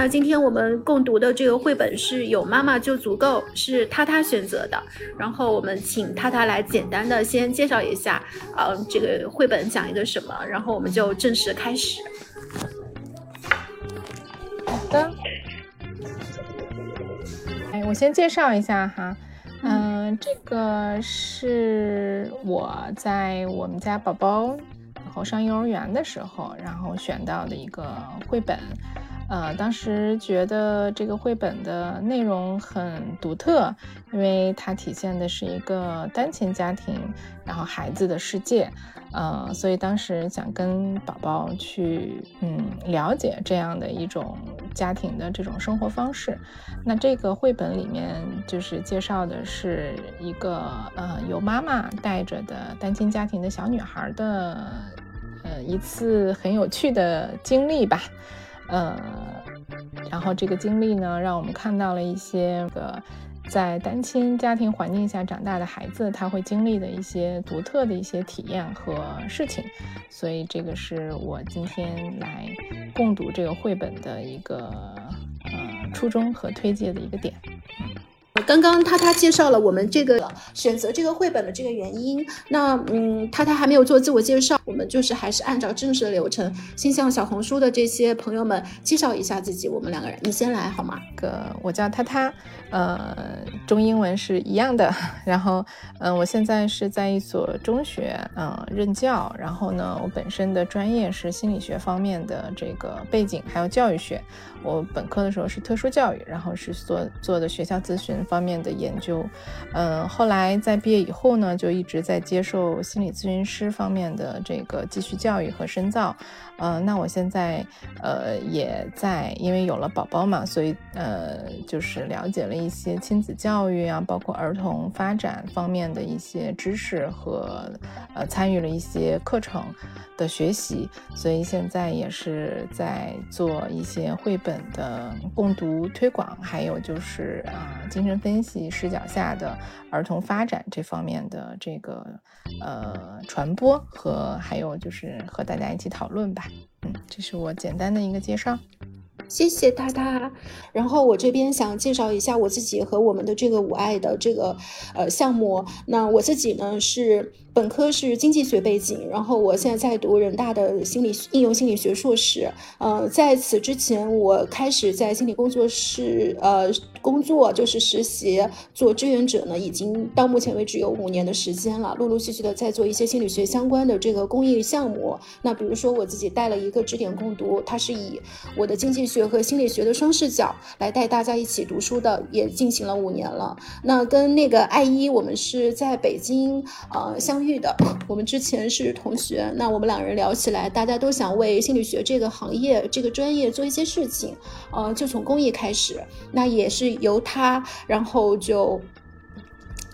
那今天我们共读的这个绘本是有妈妈就足够，是他他选择的。然后我们请他他来简单的先介绍一下，呃，这个绘本讲一个什么，然后我们就正式开始。好的，哎，我先介绍一下哈，嗯，这个是我在我们家宝宝然后上幼儿园的时候，然后选到的一个绘本。呃，当时觉得这个绘本的内容很独特，因为它体现的是一个单亲家庭，然后孩子的世界，呃，所以当时想跟宝宝去，嗯，了解这样的一种家庭的这种生活方式。那这个绘本里面就是介绍的是一个呃由妈妈带着的单亲家庭的小女孩的，呃一次很有趣的经历吧。呃，然后这个经历呢，让我们看到了一些个在单亲家庭环境下长大的孩子他会经历的一些独特的一些体验和事情，所以这个是我今天来共读这个绘本的一个呃初衷和推介的一个点。刚刚他他介绍了我们这个选择这个绘本的这个原因，那嗯，他他还没有做自我介绍，我们就是还是按照正式的流程，先向小红书的这些朋友们介绍一下自己。我们两个人，你先来好吗？个我叫他他，呃，中英文是一样的。然后，嗯，我现在是在一所中学，嗯，任教。然后呢，我本身的专业是心理学方面的这个背景，还有教育学。我本科的时候是特殊教育，然后是做做的学校咨询方。面的研究，嗯，后来在毕业以后呢，就一直在接受心理咨询师方面的这个继续教育和深造，呃，那我现在呃也在，因为有了宝宝嘛，所以呃就是了解了一些亲子教育啊，包括儿童发展方面的一些知识和呃参与了一些课程的学习，所以现在也是在做一些绘本的共读推广，还有就是啊精神分。析视角下的儿童发展这方面的这个呃传播和还有就是和大家一起讨论吧，嗯，这是我简单的一个介绍。谢谢大大，然后我这边想介绍一下我自己和我们的这个五爱的这个呃项目。那我自己呢是本科是经济学背景，然后我现在在读人大的心理应用心理学硕士。呃，在此之前，我开始在心理工作室呃工作，就是实习做志愿者呢，已经到目前为止有五年的时间了，陆陆续续的在做一些心理学相关的这个公益项目。那比如说我自己带了一个指点共读，它是以我的经济学。和心理学的双视角来带大家一起读书的，也进行了五年了。那跟那个艾依，我们是在北京呃相遇的，我们之前是同学。那我们两人聊起来，大家都想为心理学这个行业、这个专业做一些事情，呃，就从公益开始。那也是由他，然后就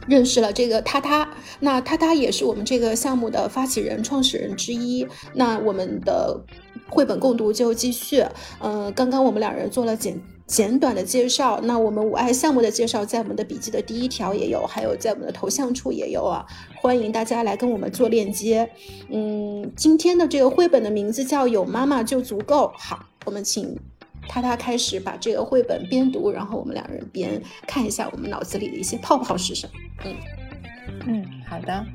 认识了这个他他。那他他也是我们这个项目的发起人、创始人之一。那我们的。绘本共读就继续，嗯，刚刚我们两人做了简简短的介绍，那我们五爱项目的介绍在我们的笔记的第一条也有，还有在我们的头像处也有啊，欢迎大家来跟我们做链接。嗯，今天的这个绘本的名字叫《有妈妈就足够》。好，我们请他他开始把这个绘本边读，然后我们两人边看一下我们脑子里的一些泡泡是什么。嗯嗯，好的，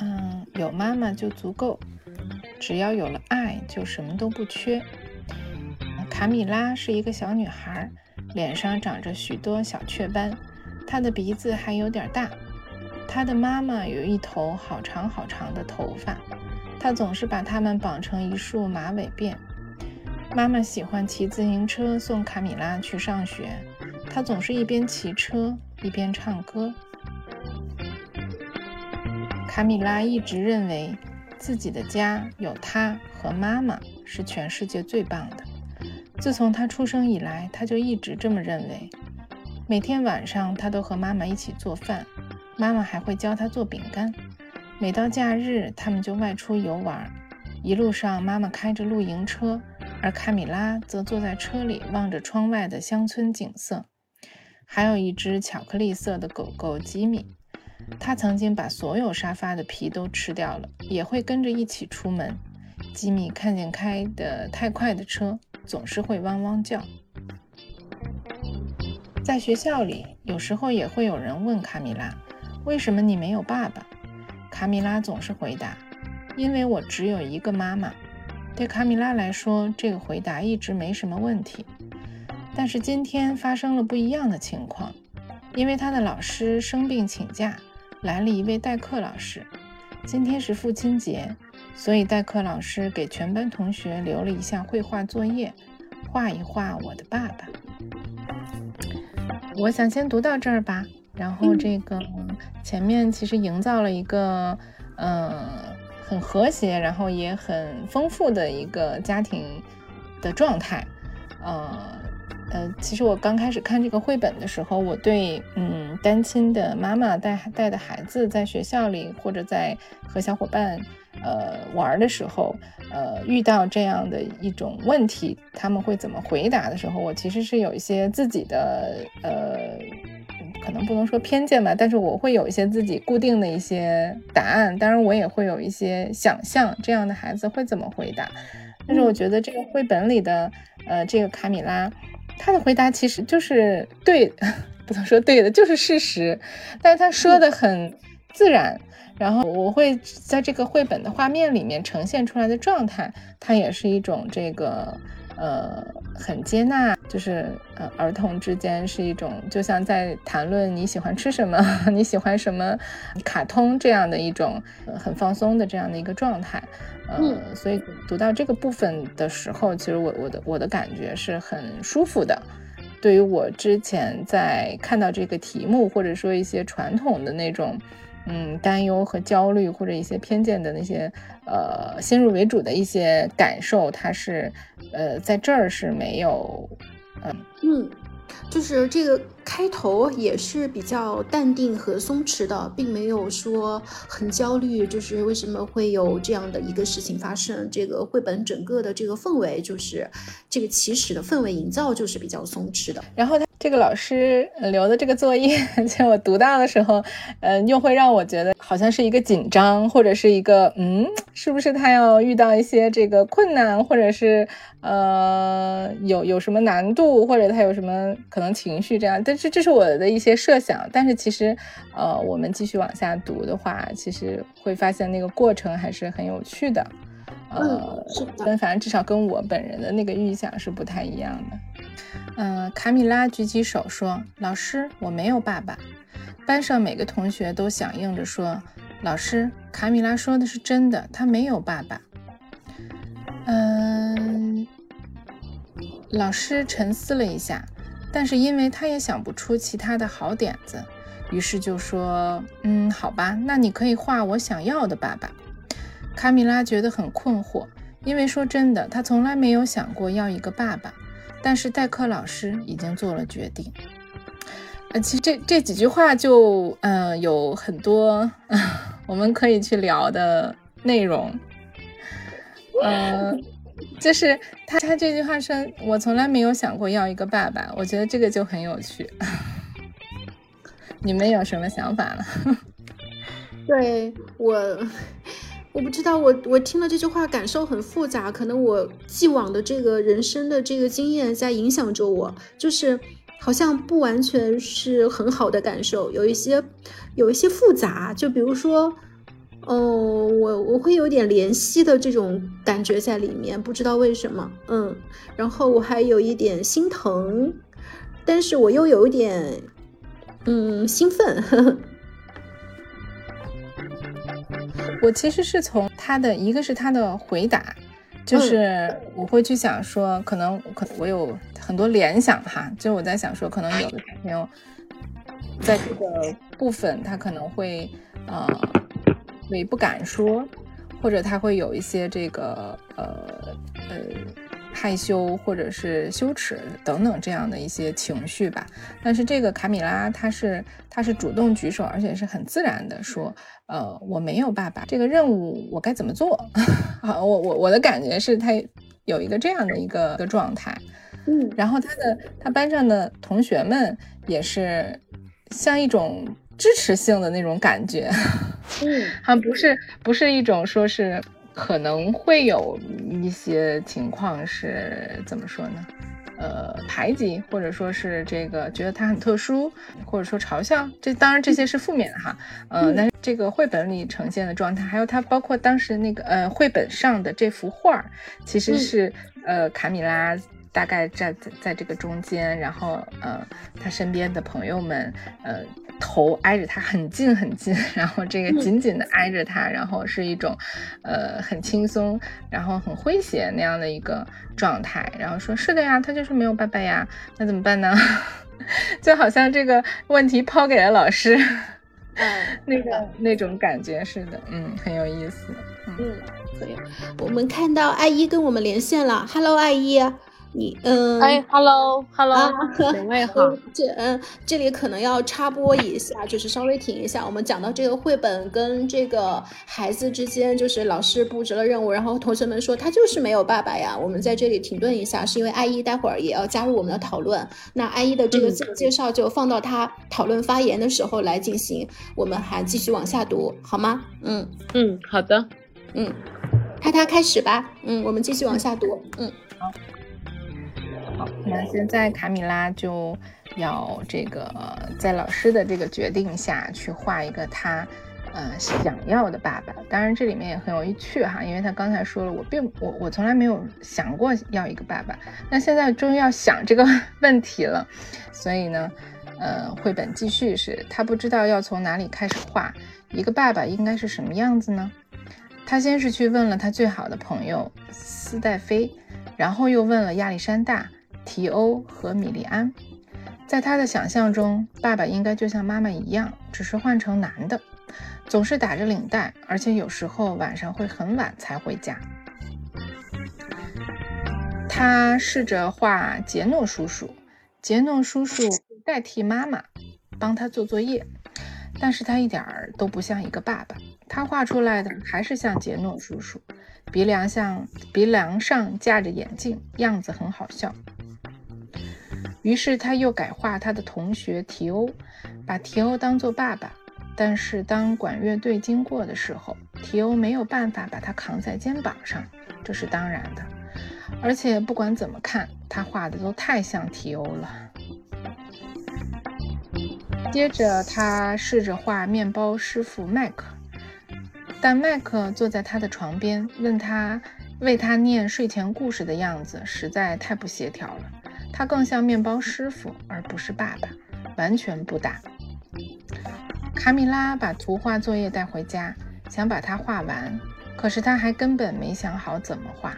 嗯，有妈妈就足够。只要有了爱，就什么都不缺。卡米拉是一个小女孩，脸上长着许多小雀斑，她的鼻子还有点大。她的妈妈有一头好长好长的头发，她总是把它们绑成一束马尾辫。妈妈喜欢骑自行车送卡米拉去上学，她总是一边骑车一边唱歌。卡米拉一直认为。自己的家有他和妈妈是全世界最棒的。自从他出生以来，他就一直这么认为。每天晚上，他都和妈妈一起做饭，妈妈还会教他做饼干。每到假日，他们就外出游玩。一路上，妈妈开着露营车，而卡米拉则坐在车里望着窗外的乡村景色。还有一只巧克力色的狗狗吉米。他曾经把所有沙发的皮都吃掉了，也会跟着一起出门。吉米看见开的太快的车，总是会汪汪叫。在学校里，有时候也会有人问卡米拉：“为什么你没有爸爸？”卡米拉总是回答：“因为我只有一个妈妈。”对卡米拉来说，这个回答一直没什么问题。但是今天发生了不一样的情况，因为他的老师生病请假，来了一位代课老师。今天是父亲节，所以代课老师给全班同学留了一项绘画作业，画一画我的爸爸。我想先读到这儿吧。然后这个前面其实营造了一个，嗯，很和谐，然后也很丰富的一个家庭的状态，呃。呃，其实我刚开始看这个绘本的时候，我对嗯单亲的妈妈带带的孩子在学校里或者在和小伙伴呃玩的时候，呃遇到这样的一种问题，他们会怎么回答的时候，我其实是有一些自己的呃，可能不能说偏见吧，但是我会有一些自己固定的一些答案，当然我也会有一些想象这样的孩子会怎么回答，但是我觉得这个绘本里的呃这个卡米拉。他的回答其实就是对，不能说对的，就是事实。但是他说的很自然，然后我会在这个绘本的画面里面呈现出来的状态，它也是一种这个呃很接纳，就是呃儿童之间是一种，就像在谈论你喜欢吃什么，你喜欢什么卡通这样的一种很放松的这样的一个状态。嗯，所以读到这个部分的时候，其实我我的我的感觉是很舒服的。对于我之前在看到这个题目，或者说一些传统的那种，嗯，担忧和焦虑，或者一些偏见的那些，呃，先入为主的一些感受，它是，呃，在这儿是没有，嗯嗯。就是这个开头也是比较淡定和松弛的，并没有说很焦虑。就是为什么会有这样的一个事情发生？这个绘本整个的这个氛围，就是这个起始的氛围营造就是比较松弛的。然后他这个老师留的这个作业，在我读到的时候，嗯，又会让我觉得好像是一个紧张，或者是一个嗯，是不是他要遇到一些这个困难，或者是呃有有什么难度，或者他有什么。可能情绪这样，但是这是我的一些设想。但是其实，呃，我们继续往下读的话，其实会发现那个过程还是很有趣的。呃，但反正至少跟我本人的那个预想是不太一样的。嗯，卡米拉举起手说：“老师，我没有爸爸。”班上每个同学都响应着说：“老师，卡米拉说的是真的，他没有爸爸。”嗯，老师沉思了一下。但是因为他也想不出其他的好点子，于是就说：“嗯，好吧，那你可以画我想要的爸爸。”卡米拉觉得很困惑，因为说真的，他从来没有想过要一个爸爸。但是代课老师已经做了决定。呃，其实这这几句话就嗯有很多 我们可以去聊的内容，嗯。就是他，他这句话说：“我从来没有想过要一个爸爸。”我觉得这个就很有趣。你们有什么想法呢？对我，我不知道。我我听了这句话，感受很复杂。可能我既往的这个人生的这个经验在影响着我，就是好像不完全是很好的感受，有一些有一些复杂。就比如说。哦，我我会有点怜惜的这种感觉在里面，不知道为什么，嗯，然后我还有一点心疼，但是我又有一点，嗯，兴奋。我其实是从他的一个是他的回答，就是我会去想说，可能可我有很多联想哈，就我在想说，可能有的小朋友在这个部分他可能会呃。会不敢说，或者他会有一些这个呃呃害羞或者是羞耻等等这样的一些情绪吧。但是这个卡米拉他是他是主动举手，而且是很自然的说，呃，我没有爸爸，这个任务我该怎么做？好，我我我的感觉是他有一个这样的一个个状态，嗯，然后他的他班上的同学们也是像一种。支持性的那种感觉，嗯，还不是不是一种说是可能会有一些情况是怎么说呢？呃排挤，或者说是这个觉得他很特殊，或者说嘲笑。这当然这些是负面的哈，呃，但是这个绘本里呈现的状态，还有他包括当时那个呃绘本上的这幅画，其实是呃卡米拉。大概站在在这个中间，然后呃，他身边的朋友们，呃，头挨着他很近很近，然后这个紧紧的挨着他，然后是一种，呃，很轻松，然后很诙谐那样的一个状态。然后说是的呀，他就是没有爸爸呀，那怎么办呢？就好像这个问题抛给了老师，那个那种感觉似的，嗯，很有意思。嗯，可以。我们看到阿姨跟我们连线了，Hello，阿姨。你嗯，哎，hello，hello，两位好。这嗯，这里可能要插播一下，就是稍微停一下。我们讲到这个绘本跟这个孩子之间，就是老师布置了任务，然后同学们说他就是没有爸爸呀。我们在这里停顿一下，是因为艾依待会儿也要加入我们的讨论。那艾依的这个自我介绍就放到他讨论发言的时候来进行。我们还继续往下读，好吗？嗯嗯，好的。嗯，他他开始吧。嗯，我们继续往下读。嗯，好。好，那现在卡米拉就要这个在老师的这个决定下去画一个他呃想要的爸爸。当然这里面也很有趣哈，因为他刚才说了，我并我我从来没有想过要一个爸爸，那现在终于要想这个 问题了。所以呢，呃，绘本继续是他不知道要从哪里开始画一个爸爸应该是什么样子呢？他先是去问了他最好的朋友斯戴菲，然后又问了亚历山大。提欧和米利安，在他的想象中，爸爸应该就像妈妈一样，只是换成男的，总是打着领带，而且有时候晚上会很晚才回家。他试着画杰诺叔叔，杰诺叔叔代替妈妈帮他做作业，但是他一点儿都不像一个爸爸。他画出来的还是像杰诺叔叔，鼻梁像鼻梁上架着眼镜，样子很好笑。于是他又改画他的同学提欧，把提欧当做爸爸。但是当管乐队经过的时候，提欧没有办法把他扛在肩膀上，这是当然的。而且不管怎么看，他画的都太像提欧了。接着他试着画面包师傅麦克，但麦克坐在他的床边，问他为他念睡前故事的样子实在太不协调了。他更像面包师傅，而不是爸爸，完全不搭。卡米拉把图画作业带回家，想把它画完，可是他还根本没想好怎么画。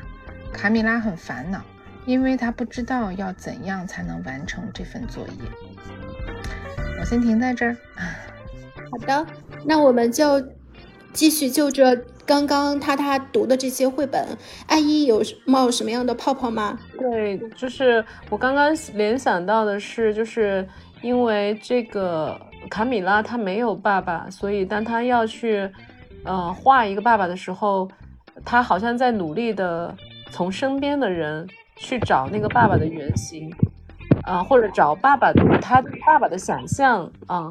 卡米拉很烦恼，因为他不知道要怎样才能完成这份作业。我先停在这儿。好的，那我们就继续就着。刚刚他他读的这些绘本，阿姨有冒什么样的泡泡吗？对，就是我刚刚联想到的是，就是因为这个卡米拉他没有爸爸，所以当他要去，呃，画一个爸爸的时候，他好像在努力的从身边的人去找那个爸爸的原型，啊，或者找爸爸他爸爸的想象啊，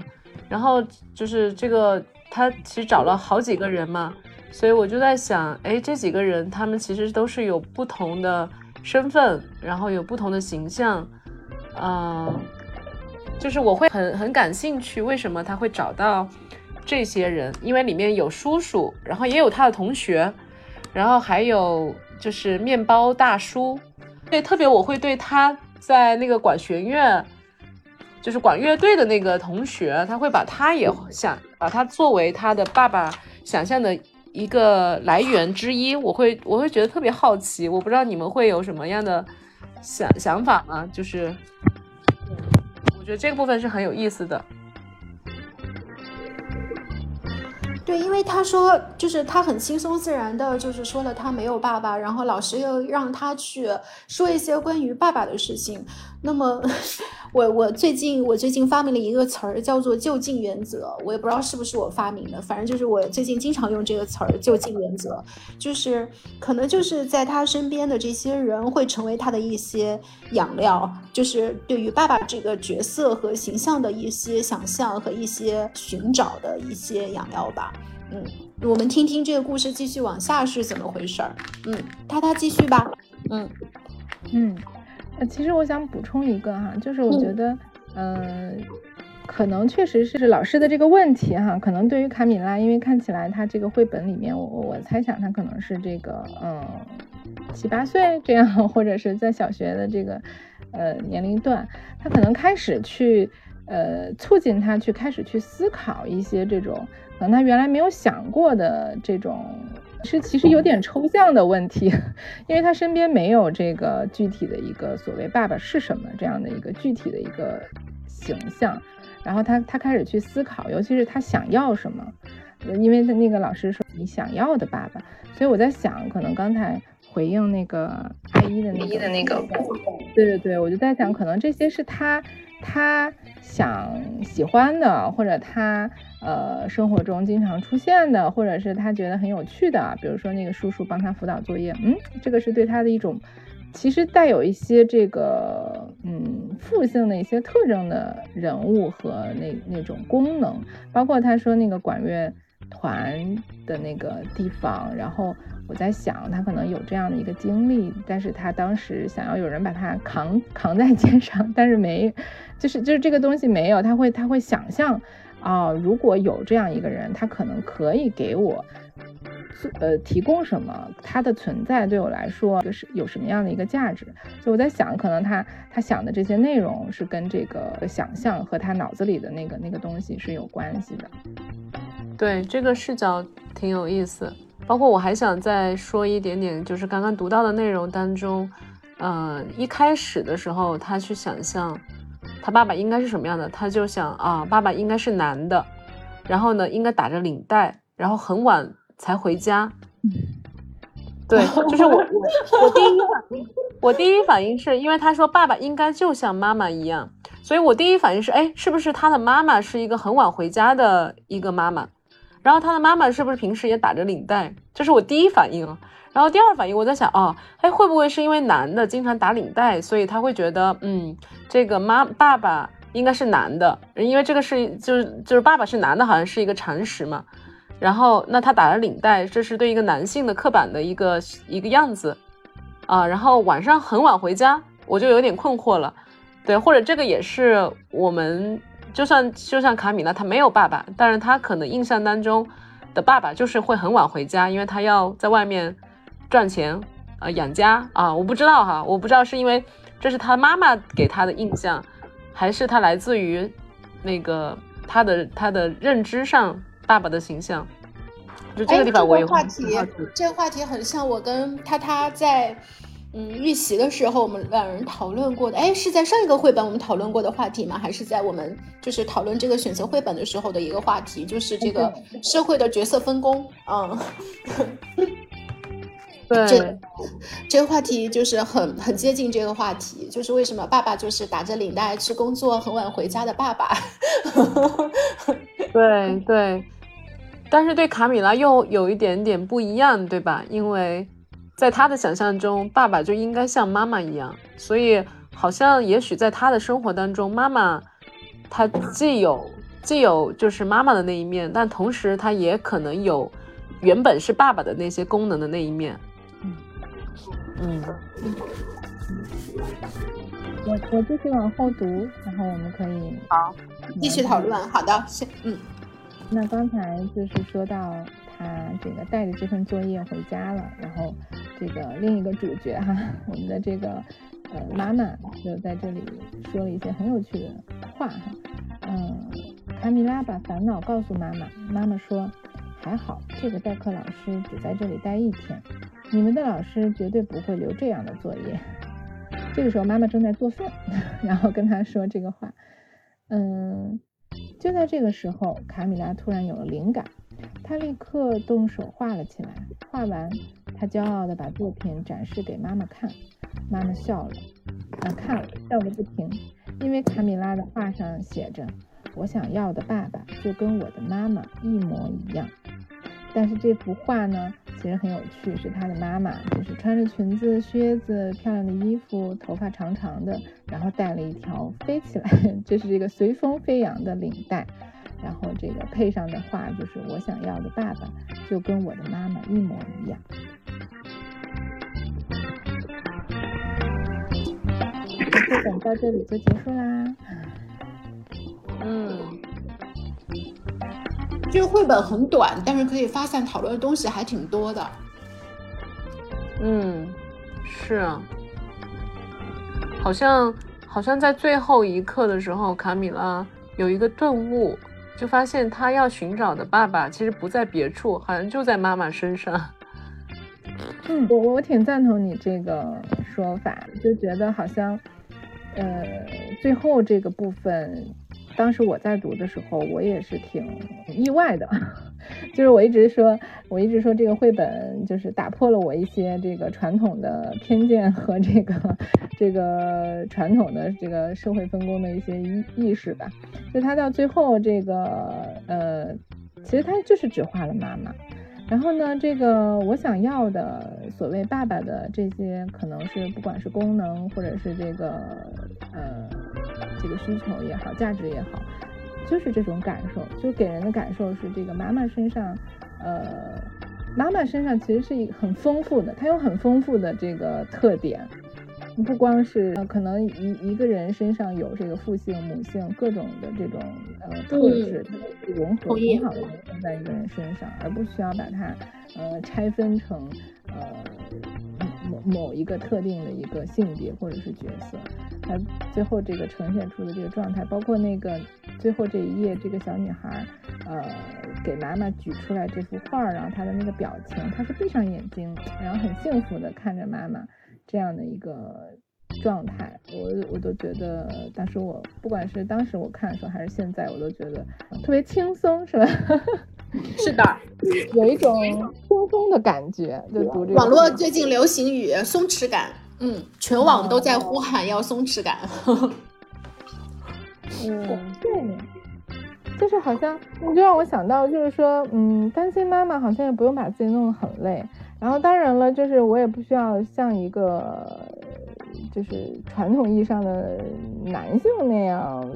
然后就是这个他其实找了好几个人嘛。所以我就在想，哎，这几个人他们其实都是有不同的身份，然后有不同的形象，嗯，就是我会很很感兴趣，为什么他会找到这些人？因为里面有叔叔，然后也有他的同学，然后还有就是面包大叔，对，特别我会对他在那个管弦乐，就是管乐队的那个同学，他会把他也想把他作为他的爸爸想象的。一个来源之一，我会我会觉得特别好奇，我不知道你们会有什么样的想想法吗？就是，我觉得这个部分是很有意思的。对，因为他说，就是他很轻松自然的，就是说了他没有爸爸，然后老师又让他去说一些关于爸爸的事情。那么，我我最近我最近发明了一个词儿，叫做就近原则。我也不知道是不是我发明的，反正就是我最近经常用这个词儿，就近原则，就是可能就是在他身边的这些人会成为他的一些养料，就是对于爸爸这个角色和形象的一些想象和一些寻找的一些养料吧。嗯，我们听听这个故事继续往下是怎么回事儿。嗯，他他继续吧。嗯嗯。呃，其实我想补充一个哈，就是我觉得，嗯，可能确实是老师的这个问题哈，可能对于卡米拉，因为看起来他这个绘本里面，我我猜想他可能是这个，嗯，七八岁这样，或者是在小学的这个，呃，年龄段，他可能开始去，呃，促进他去开始去思考一些这种可能他原来没有想过的这种。是其实有点抽象的问题，因为他身边没有这个具体的一个所谓爸爸是什么这样的一个具体的一个形象，然后他他开始去思考，尤其是他想要什么，因为那个老师说你想要的爸爸，所以我在想，可能刚才回应那个阿姨的那个那个，对对对，我就在想，可能这些是他。他想喜欢的，或者他呃生活中经常出现的，或者是他觉得很有趣的，比如说那个叔叔帮他辅导作业，嗯，这个是对他的一种，其实带有一些这个嗯负性的一些特征的人物和那那种功能，包括他说那个管乐团的那个地方，然后。我在想，他可能有这样的一个经历，但是他当时想要有人把他扛扛在肩上，但是没，就是就是这个东西没有，他会他会想象，啊，如果有这样一个人，他可能可以给我，呃，提供什么，他的存在对我来说就是有什么样的一个价值，所以我在想，可能他他想的这些内容是跟这个想象和他脑子里的那个那个东西是有关系的。对，这个视角挺有意思。包括我还想再说一点点，就是刚刚读到的内容当中，呃，一开始的时候他去想象他爸爸应该是什么样的，他就想啊，爸爸应该是男的，然后呢，应该打着领带，然后很晚才回家。对，就是我我我第一反应，我第一反应是因为他说爸爸应该就像妈妈一样，所以我第一反应是，哎，是不是他的妈妈是一个很晚回家的一个妈妈？然后他的妈妈是不是平时也打着领带？这是我第一反应啊。然后第二反应，我在想，哦，哎，会不会是因为男的经常打领带，所以他会觉得，嗯，这个妈爸爸应该是男的，因为这个是就是就是爸爸是男的，好像是一个常识嘛。然后那他打着领带，这是对一个男性的刻板的一个一个样子啊。然后晚上很晚回家，我就有点困惑了。对，或者这个也是我们。就算就像卡米拉，他没有爸爸，但是他可能印象当中的爸爸就是会很晚回家，因为他要在外面赚钱啊养家啊，我不知道哈，我不知道是因为这是他妈妈给他的印象，还是他来自于那个他的他的认知上爸爸的形象，就这个地方我也话题，这个话题很像我跟他他在。嗯，预习的时候我们两人讨论过的，哎，是在上一个绘本我们讨论过的话题吗？还是在我们就是讨论这个选择绘本的时候的一个话题？就是这个社会的角色分工。嗯，对，这这个话题就是很很接近这个话题，就是为什么爸爸就是打着领带去工作，很晚回家的爸爸。对对，但是对卡米拉又有一点点不一样，对吧？因为。在他的想象中，爸爸就应该像妈妈一样，所以好像也许在他的生活当中，妈妈她既有既有就是妈妈的那一面，但同时她也可能有原本是爸爸的那些功能的那一面。嗯嗯，我我继续往后读，然后我们可以好继续讨论。好的，行，嗯，那刚才就是说到。他这个带着这份作业回家了，然后这个另一个主角哈，我们的这个呃妈妈就在这里说了一些很有趣的话哈，嗯，卡米拉把烦恼告诉妈妈，妈妈说还好，这个代课老师只在这里待一天，你们的老师绝对不会留这样的作业。这个时候妈妈正在做饭，然后跟他说这个话，嗯，就在这个时候，卡米拉突然有了灵感。他立刻动手画了起来，画完，他骄傲地把作品展示给妈妈看。妈妈笑了，啊，看了，笑个不停，因为卡米拉的画上写着：“我想要的爸爸就跟我的妈妈一模一样。”但是这幅画呢，其实很有趣，是他的妈妈，就是穿着裙子、靴子、漂亮的衣服，头发长长的，然后戴了一条飞起来，就是这个随风飞扬的领带。然后这个配上的话就是我想要的爸爸就跟我的妈妈一模一样。绘本到这里就结束啦。嗯，这个绘本很短，但是可以发散讨论的东西还挺多的。嗯，是啊，好像好像在最后一刻的时候，卡米拉有一个顿悟，就发现他要寻找的爸爸其实不在别处，好像就在妈妈身上。嗯，我我挺赞同你这个说法，就觉得好像，呃，最后这个部分，当时我在读的时候，我也是挺意外的，就是我一直说，我一直说这个绘本就是打破了我一些这个传统的偏见和这个这个传统的这个社会分工的一些意意识吧，就他到最后这个呃，其实他就是只画了妈妈。然后呢，这个我想要的所谓爸爸的这些，可能是不管是功能或者是这个呃这个需求也好，价值也好，就是这种感受，就给人的感受是这个妈妈身上，呃，妈妈身上其实是一很丰富的，她有很丰富的这个特点。不光是呃，可能一一个人身上有这个父性、母性各种的这种呃特质，它融合很好的融合在一个人身上，而不需要把它呃拆分成呃某某一个特定的一个性别或者是角色。它最后这个呈现出的这个状态，包括那个最后这一页，这个小女孩呃给妈妈举出来这幅画，然后她的那个表情，她是闭上眼睛，然后很幸福的看着妈妈。这样的一个状态，我我都觉得，当时我不管是当时我看的时候，还是现在，我都觉得特别轻松，是吧？是的，有一种轻松的感觉。就读这个。网络最近流行语“松弛感”，嗯，全网都在呼喊要松弛感。嗯，对，就是好像，你就让我想到，就是说，嗯，单亲妈妈好像也不用把自己弄得很累。然后当然了，就是我也不需要像一个就是传统意义上的男性那样，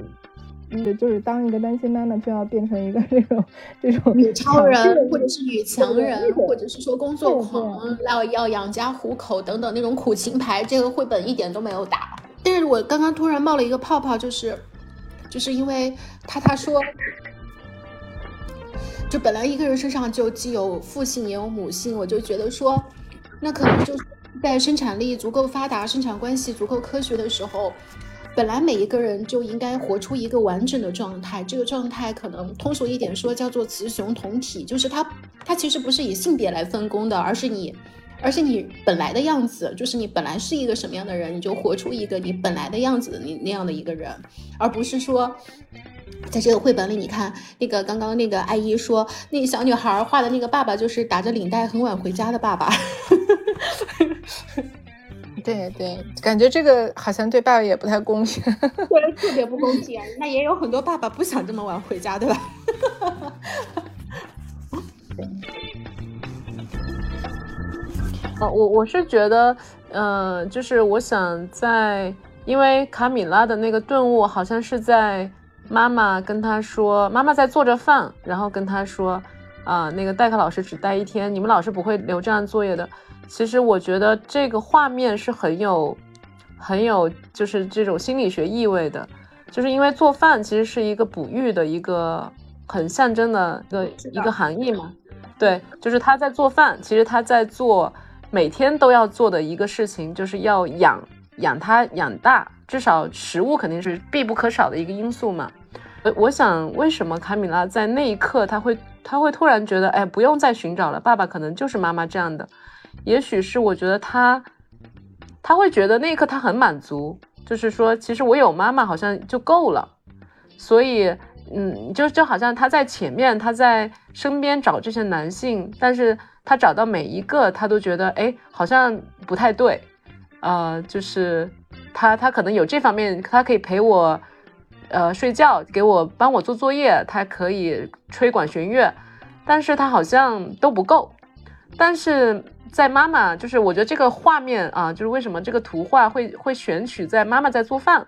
就就是当一个单亲妈妈就要变成一个这种这种女超人，或者是女强人，或者是说工作狂，要要养家糊口等等那种苦情牌，这个绘本一点都没有打。但是我刚刚突然冒了一个泡泡，就是就是因为他他说。就本来一个人身上就既有父性也有母性，我就觉得说，那可能就是在生产力足够发达、生产关系足够科学的时候，本来每一个人就应该活出一个完整的状态。这个状态可能通俗一点说叫做雌雄同体，就是它它其实不是以性别来分工的，而是你，而且你本来的样子，就是你本来是一个什么样的人，你就活出一个你本来的样子的那那样的一个人，而不是说。在这个绘本里，你看那个刚刚那个阿姨说，那个小女孩画的那个爸爸就是打着领带很晚回家的爸爸。对对，感觉这个好像对爸爸也不太公平，对，特别不公平。那也有很多爸爸不想这么晚回家，对吧？哦，我我是觉得，呃，就是我想在，因为卡米拉的那个顿悟好像是在。妈妈跟他说：“妈妈在做着饭，然后跟他说，啊，那个代课老师只带一天，你们老师不会留这样作业的。其实我觉得这个画面是很有，很有就是这种心理学意味的，就是因为做饭其实是一个哺育的一个很象征的一个一个含义嘛。对，就是他在做饭，其实他在做每天都要做的一个事情，就是要养养他养大，至少食物肯定是必不可少的一个因素嘛。”我想，为什么卡米拉在那一刻，他会他会突然觉得，哎，不用再寻找了，爸爸可能就是妈妈这样的。也许是我觉得他他会觉得那一刻他很满足，就是说，其实我有妈妈好像就够了。所以，嗯，就就好像他在前面，他在身边找这些男性，但是他找到每一个，他都觉得，哎，好像不太对。呃，就是他他可能有这方面，他可以陪我。呃，睡觉给我帮我做作业，他可以吹管弦乐，但是他好像都不够。但是在妈妈，就是我觉得这个画面啊，就是为什么这个图画会会选取在妈妈在做饭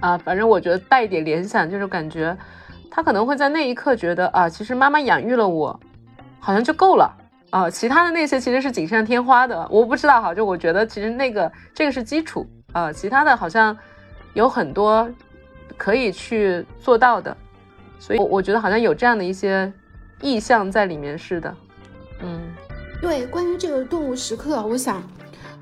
啊？反正我觉得带一点联想，就是感觉他可能会在那一刻觉得啊，其实妈妈养育了我，好像就够了啊。其他的那些其实是锦上添花的，我不知道哈。就我觉得其实那个这个是基础。啊，其他的好像有很多可以去做到的，所以我我觉得好像有这样的一些意向在里面似的，嗯，对，关于这个动物时刻，我想。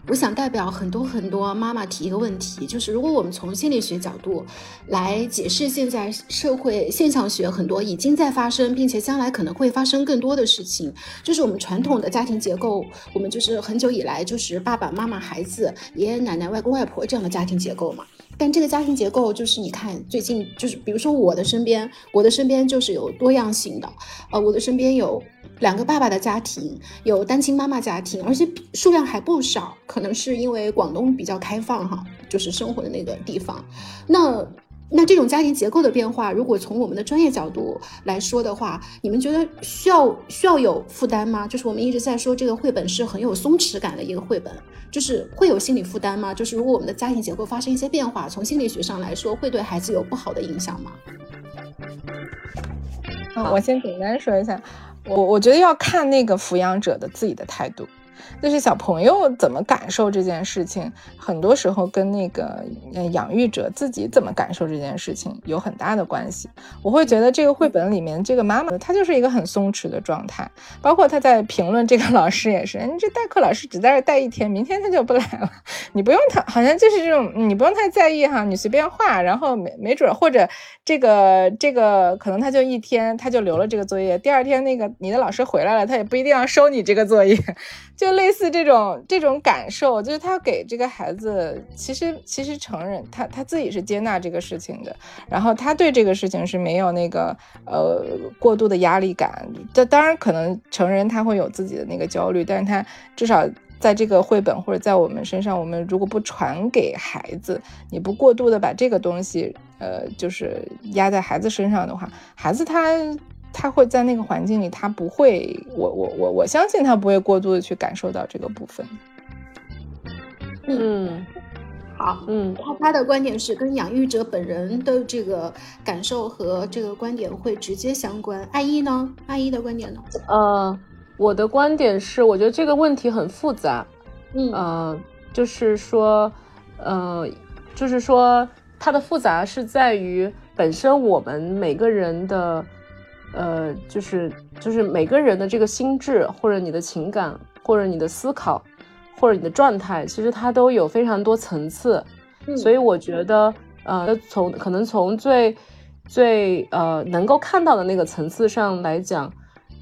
我想代表很多很多妈妈提一个问题，就是如果我们从心理学角度来解释现在社会现象学很多已经在发生，并且将来可能会发生更多的事情，就是我们传统的家庭结构，我们就是很久以来就是爸爸妈妈、孩子、爷爷奶奶、外公外婆这样的家庭结构嘛。但这个家庭结构就是你看最近就是比如说我的身边，我的身边就是有多样性的，呃，我的身边有。两个爸爸的家庭，有单亲妈妈家庭，而且数量还不少。可能是因为广东比较开放哈，就是生活的那个地方。那那这种家庭结构的变化，如果从我们的专业角度来说的话，你们觉得需要需要有负担吗？就是我们一直在说这个绘本是很有松弛感的一个绘本，就是会有心理负担吗？就是如果我们的家庭结构发生一些变化，从心理学上来说，会对孩子有不好的影响吗？我先简单说一下。我我觉得要看那个抚养者的自己的态度。就是小朋友怎么感受这件事情，很多时候跟那个养育者自己怎么感受这件事情有很大的关系。我会觉得这个绘本里面这个妈妈，她就是一个很松弛的状态，包括她在评论这个老师也是，你这代课老师只在这儿待一天，明天他就不来了，你不用他，好像就是这种，你不用太在意哈，你随便画，然后没没准或者这个这个可能他就一天他就留了这个作业，第二天那个你的老师回来了，他也不一定要收你这个作业，就类似这种这种感受，就是他给这个孩子，其实其实成人他他自己是接纳这个事情的，然后他对这个事情是没有那个呃过度的压力感。这当然可能成人他会有自己的那个焦虑，但是他至少在这个绘本或者在我们身上，我们如果不传给孩子，你不过度的把这个东西呃就是压在孩子身上的话，孩子他。他会在那个环境里，他不会，我我我我相信他不会过度的去感受到这个部分。嗯，好，嗯，他他的观点是跟养育者本人的这个感受和这个观点会直接相关。阿一呢？阿一的观点呢？呃，我的观点是，我觉得这个问题很复杂。嗯，呃，就是说，呃，就是说，它的复杂是在于本身我们每个人的。呃，就是就是每个人的这个心智，或者你的情感，或者你的思考，或者你的状态，其实它都有非常多层次。所以我觉得，呃，从可能从最最呃能够看到的那个层次上来讲，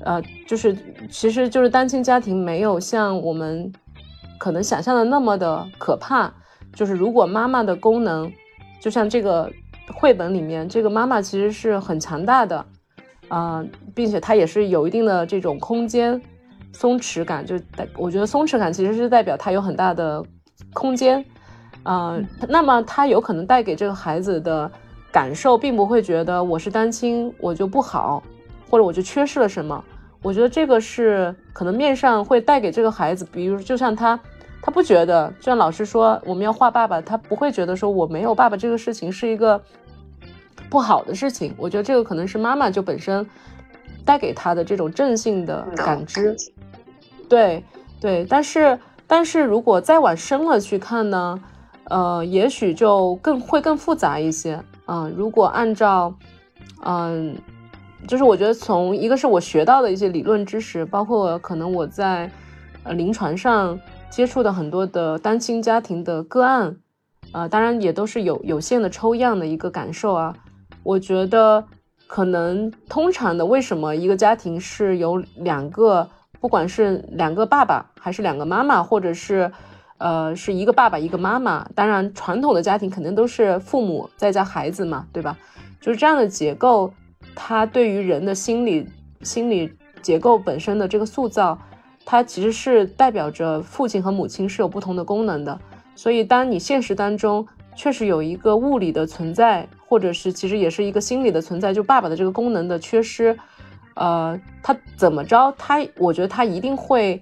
呃，就是其实就是单亲家庭没有像我们可能想象的那么的可怕。就是如果妈妈的功能，就像这个绘本里面，这个妈妈其实是很强大的。啊，并且它也是有一定的这种空间松弛感，就代我觉得松弛感其实是代表它有很大的空间，啊，那么它有可能带给这个孩子的感受，并不会觉得我是单亲我就不好，或者我就缺失了什么。我觉得这个是可能面上会带给这个孩子，比如就像他，他不觉得，就像老师说我们要画爸爸，他不会觉得说我没有爸爸这个事情是一个。不好的事情，我觉得这个可能是妈妈就本身带给他的这种正性的感知，对对。但是但是如果再往深了去看呢，呃，也许就更会更复杂一些啊。如果按照嗯，就是我觉得从一个是我学到的一些理论知识，包括可能我在呃临床上接触的很多的单亲家庭的个案，啊，当然也都是有有限的抽样的一个感受啊。我觉得可能通常的，为什么一个家庭是有两个，不管是两个爸爸还是两个妈妈，或者是，呃，是一个爸爸一个妈妈？当然，传统的家庭肯定都是父母再加孩子嘛，对吧？就是这样的结构，它对于人的心理心理结构本身的这个塑造，它其实是代表着父亲和母亲是有不同的功能的。所以，当你现实当中确实有一个物理的存在。或者是其实也是一个心理的存在，就爸爸的这个功能的缺失，呃，他怎么着，他我觉得他一定会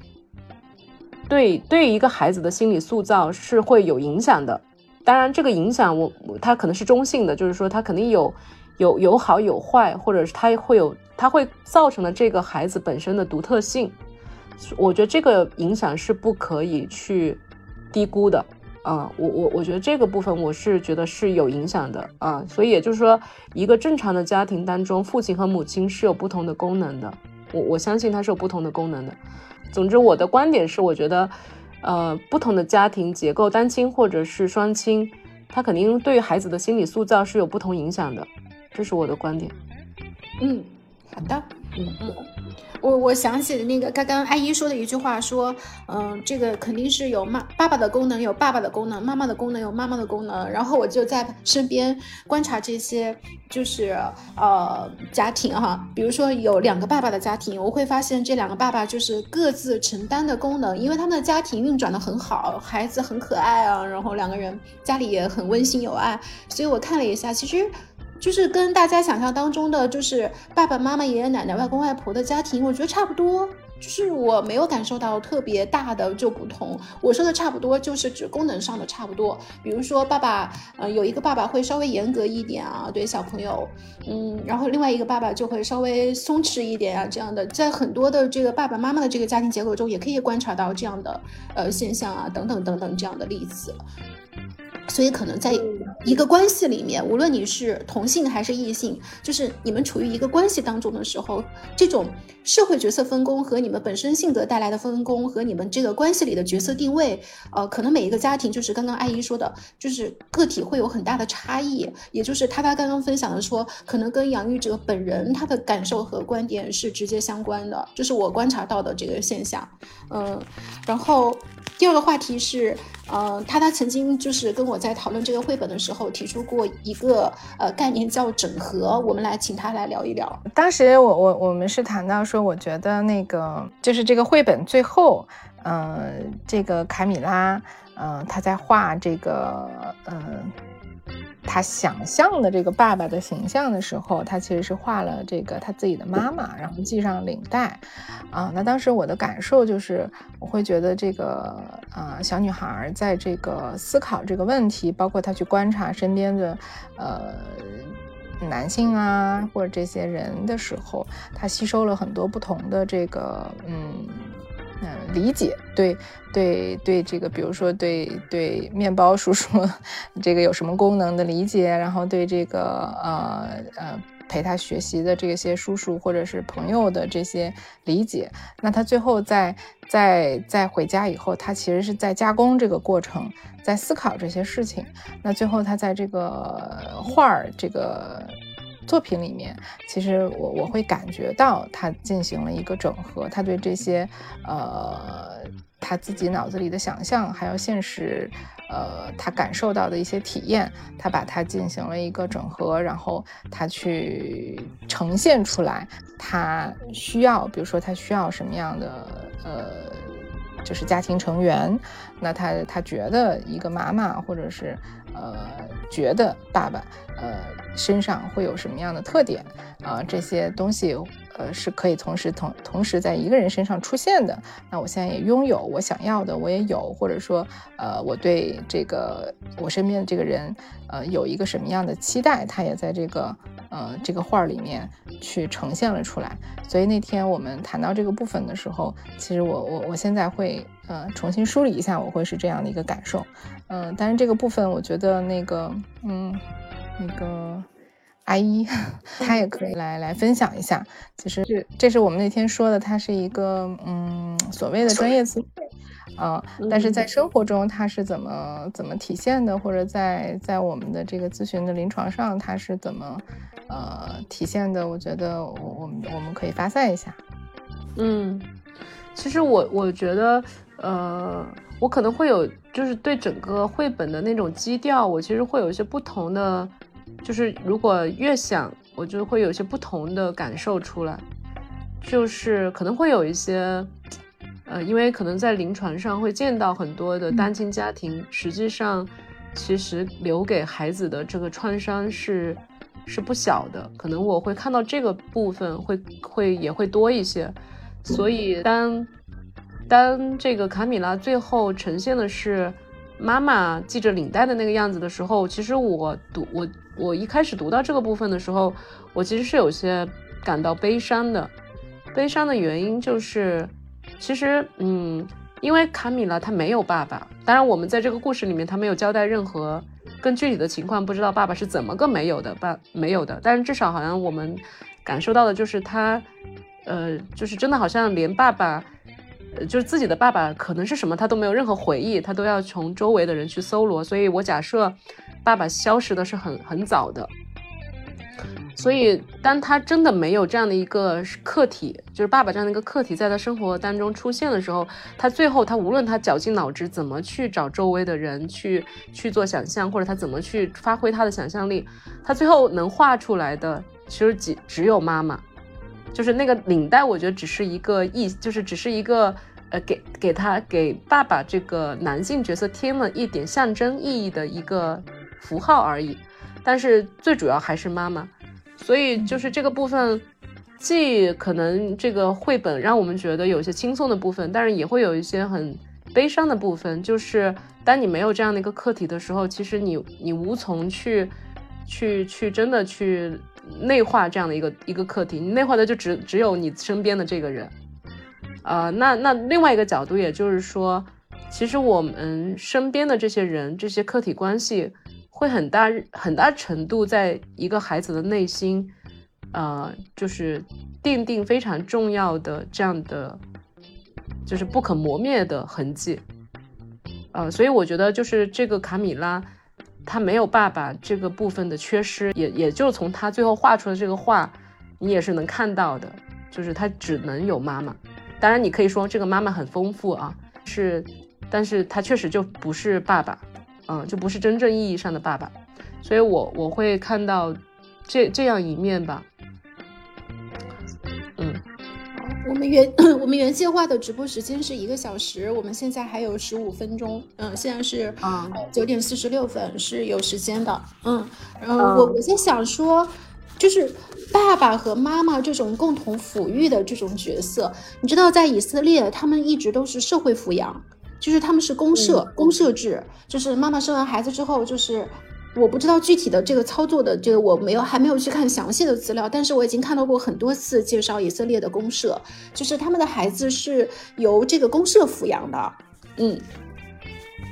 对对一个孩子的心理塑造是会有影响的。当然，这个影响我他可能是中性的，就是说他肯定有有有好有坏，或者是他会有他会造成了这个孩子本身的独特性。我觉得这个影响是不可以去低估的。啊，我我我觉得这个部分我是觉得是有影响的啊，所以也就是说，一个正常的家庭当中，父亲和母亲是有不同的功能的，我我相信它是有不同的功能的。总之，我的观点是，我觉得，呃，不同的家庭结构，单亲或者是双亲，他肯定对于孩子的心理塑造是有不同影响的，这是我的观点。嗯，好的，嗯嗯。我我想起那个刚刚阿姨说的一句话，说，嗯，这个肯定是有妈爸爸的功能，有爸爸的功能，妈妈的功能有妈妈的功能。然后我就在身边观察这些，就是呃家庭哈，比如说有两个爸爸的家庭，我会发现这两个爸爸就是各自承担的功能，因为他们的家庭运转的很好，孩子很可爱啊，然后两个人家里也很温馨有爱，所以我看了一下，其实。就是跟大家想象当中的，就是爸爸妈妈、爷爷奶奶、外公外婆的家庭，我觉得差不多。就是我没有感受到特别大的就不同。我说的差不多，就是指功能上的差不多。比如说，爸爸，呃，有一个爸爸会稍微严格一点啊，对小朋友，嗯，然后另外一个爸爸就会稍微松弛一点啊，这样的，在很多的这个爸爸妈妈的这个家庭结构中，也可以观察到这样的呃现象啊，等等等等这样的例子。所以，可能在一个关系里面，无论你是同性还是异性，就是你们处于一个关系当中的时候，这种社会角色分工和你们本身性格带来的分工，和你们这个关系里的角色定位，呃，可能每一个家庭，就是刚刚阿姨说的，就是个体会有很大的差异。也就是他他刚刚分享的说，可能跟养育者本人他的感受和观点是直接相关的，这是我观察到的这个现象。嗯，然后第二个话题是。呃，他他曾经就是跟我在讨论这个绘本的时候提出过一个呃概念叫整合，我们来请他来聊一聊。当时我我我们是谈到说，我觉得那个就是这个绘本最后，嗯，这个凯米拉，嗯，他在画这个，嗯。他想象的这个爸爸的形象的时候，他其实是画了这个他自己的妈妈，然后系上领带，啊，那当时我的感受就是，我会觉得这个啊小女孩在这个思考这个问题，包括她去观察身边的呃男性啊或者这些人的时候，她吸收了很多不同的这个嗯。理解对对对，这个比如说对对面包叔叔 这个有什么功能的理解，然后对这个呃呃陪他学习的这些叔叔或者是朋友的这些理解，那他最后在在在回家以后，他其实是在加工这个过程，在思考这些事情，那最后他在这个画儿这个。作品里面，其实我我会感觉到他进行了一个整合，他对这些呃他自己脑子里的想象，还有现实，呃他感受到的一些体验，他把它进行了一个整合，然后他去呈现出来，他需要，比如说他需要什么样的呃，就是家庭成员，那他他觉得一个妈妈或者是呃觉得爸爸呃。身上会有什么样的特点啊？这些东西，呃，是可以同时同同时在一个人身上出现的。那我现在也拥有我想要的，我也有，或者说，呃，我对这个我身边的这个人，呃，有一个什么样的期待，他也在这个呃这个画儿里面去呈现了出来。所以那天我们谈到这个部分的时候，其实我我我现在会呃重新梳理一下，我会是这样的一个感受。嗯，但是这个部分我觉得那个嗯。那个阿姨，她也可以来来分享一下。其实这这是我们那天说的，它是一个嗯所谓的专业词汇啊，但是在生活中它是怎么怎么体现的，或者在在我们的这个咨询的临床上它是怎么呃体现的？我觉得我们我们可以发散一下。嗯，其实我我觉得呃，我可能会有就是对整个绘本的那种基调，我其实会有一些不同的。就是如果越想，我就会有些不同的感受出来，就是可能会有一些，呃，因为可能在临床上会见到很多的单亲家庭，实际上其实留给孩子的这个创伤是是不小的，可能我会看到这个部分会会也会多一些，所以当当这个卡米拉最后呈现的是妈妈系着领带的那个样子的时候，其实我读我。我一开始读到这个部分的时候，我其实是有些感到悲伤的。悲伤的原因就是，其实，嗯，因为卡米拉她没有爸爸，当然我们在这个故事里面她没有交代任何更具体的情况，不知道爸爸是怎么个没有的，爸没有的。但是至少好像我们感受到的就是他，呃，就是真的好像连爸爸，呃，就是自己的爸爸可能是什么，他都没有任何回忆，他都要从周围的人去搜罗。所以我假设爸爸消失的是很很早的。所以，当他真的没有这样的一个客体，就是爸爸这样的一个客体，在他生活当中出现的时候，他最后他无论他绞尽脑汁怎么去找周围的人去去做想象，或者他怎么去发挥他的想象力，他最后能画出来的其实只只有妈妈，就是那个领带，我觉得只是一个意，就是只是一个呃，给给他给爸爸这个男性角色添了一点象征意义的一个符号而已，但是最主要还是妈妈。所以就是这个部分，既可能这个绘本让我们觉得有些轻松的部分，但是也会有一些很悲伤的部分。就是当你没有这样的一个课题的时候，其实你你无从去去去真的去内化这样的一个一个课题，你内化的就只只有你身边的这个人。呃，那那另外一个角度，也就是说，其实我们身边的这些人，这些客体关系。会很大很大程度在一个孩子的内心，呃，就是奠定非常重要的这样的，就是不可磨灭的痕迹，呃，所以我觉得就是这个卡米拉，他没有爸爸这个部分的缺失，也也就从他最后画出的这个画，你也是能看到的，就是他只能有妈妈。当然，你可以说这个妈妈很丰富啊，是，但是他确实就不是爸爸。嗯，就不是真正意义上的爸爸，所以我我会看到这这样一面吧。嗯，我们原 我们原计划的直播时间是一个小时，我们现在还有十五分钟。嗯，现在是啊九点四十六分，是有时间的。嗯，然后我我在想说，就是爸爸和妈妈这种共同抚育的这种角色，你知道，在以色列，他们一直都是社会抚养。就是他们是公社，公社制，就是妈妈生完孩子之后，就是我不知道具体的这个操作的这个我没有还没有去看详细的资料，但是我已经看到过很多次介绍以色列的公社，就是他们的孩子是由这个公社抚养的，嗯，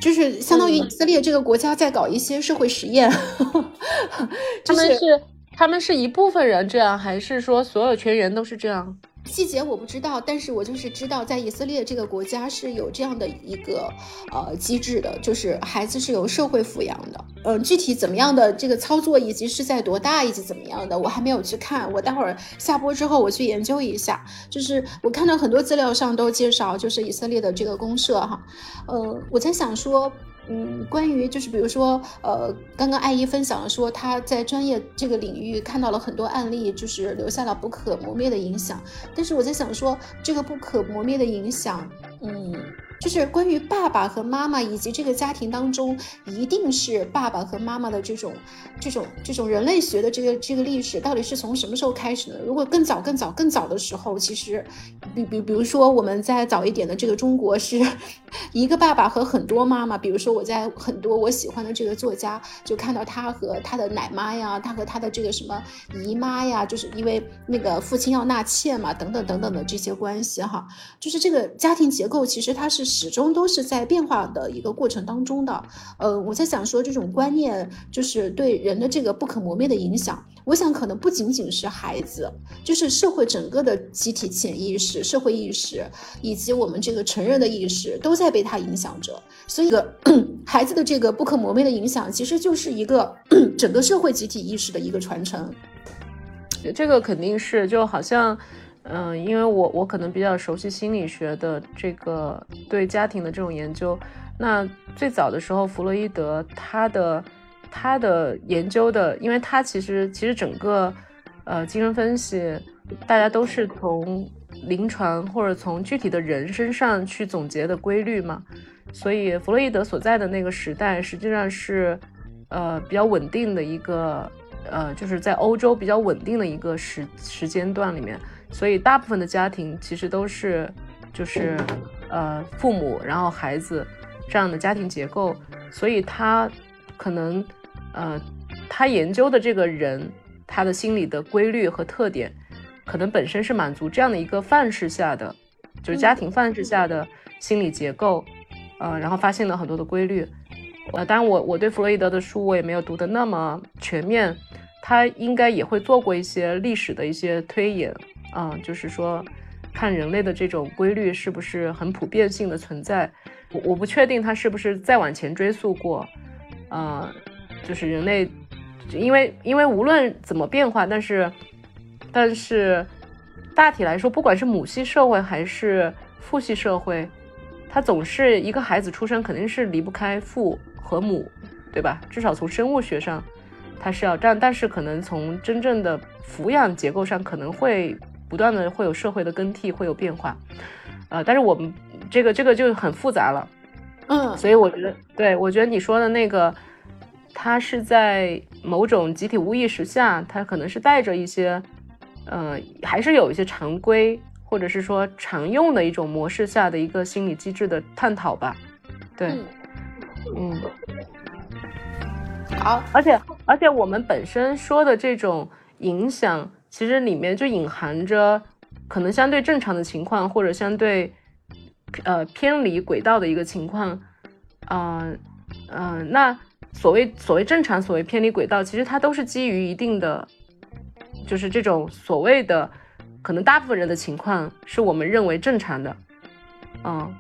就是相当于以色列这个国家在搞一些社会实验，他们是他们是一部分人这样，还是说所有全员都是这样？细节我不知道，但是我就是知道，在以色列这个国家是有这样的一个呃机制的，就是孩子是由社会抚养的。嗯，具体怎么样的这个操作，以及是在多大，以及怎么样的，我还没有去看。我待会儿下播之后，我去研究一下。就是我看到很多资料上都介绍，就是以色列的这个公社哈。呃，我在想说。嗯，关于就是比如说，呃，刚刚艾姨分享了说她在专业这个领域看到了很多案例，就是留下了不可磨灭的影响。但是我在想说，这个不可磨灭的影响，嗯。就是关于爸爸和妈妈以及这个家庭当中，一定是爸爸和妈妈的这种、这种、这种人类学的这个这个历史，到底是从什么时候开始的？如果更早、更早、更早的时候，其实，比比比如说我们在早一点的这个中国，是一个爸爸和很多妈妈。比如说我在很多我喜欢的这个作家，就看到他和他的奶妈呀，他和他的这个什么姨妈呀，就是因为那个父亲要纳妾嘛，等等等等的这些关系哈，就是这个家庭结构其实它是。始终都是在变化的一个过程当中的，呃，我在想说这种观念就是对人的这个不可磨灭的影响，我想可能不仅仅是孩子，就是社会整个的集体潜意识、社会意识以及我们这个成人的意识都在被它影响着，所以 孩子的这个不可磨灭的影响，其实就是一个 整个社会集体意识的一个传承，这个肯定是就好像。嗯，因为我我可能比较熟悉心理学的这个对家庭的这种研究。那最早的时候，弗洛伊德他的他的研究的，因为他其实其实整个呃精神分析，大家都是从临床或者从具体的人身上去总结的规律嘛。所以弗洛伊德所在的那个时代，实际上是呃比较稳定的一个呃就是在欧洲比较稳定的一个时时间段里面。所以，大部分的家庭其实都是，就是，呃，父母，然后孩子这样的家庭结构。所以他可能，呃，他研究的这个人，他的心理的规律和特点，可能本身是满足这样的一个范式下的，就是家庭范式下的心理结构，呃，然后发现了很多的规律。呃，当然我我对弗洛伊德的书我也没有读得那么全面，他应该也会做过一些历史的一些推演，啊，就是说看人类的这种规律是不是很普遍性的存在。我我不确定他是不是再往前追溯过，啊，就是人类，因为因为无论怎么变化，但是但是大体来说，不管是母系社会还是父系社会，它总是一个孩子出生肯定是离不开父。和母，对吧？至少从生物学上，它是要这样，但是可能从真正的抚养结构上，可能会不断的会有社会的更替，会有变化。呃，但是我们这个这个就很复杂了，嗯，所以我觉得，对我觉得你说的那个，他是在某种集体无意识下，他可能是带着一些，呃，还是有一些常规或者是说常用的一种模式下的一个心理机制的探讨吧，对。嗯，好，而且而且我们本身说的这种影响，其实里面就隐含着可能相对正常的情况，或者相对呃偏离轨道的一个情况，嗯嗯，那所谓所谓正常，所谓偏离轨道，其实它都是基于一定的，就是这种所谓的可能大部分人的情况是我们认为正常的，嗯。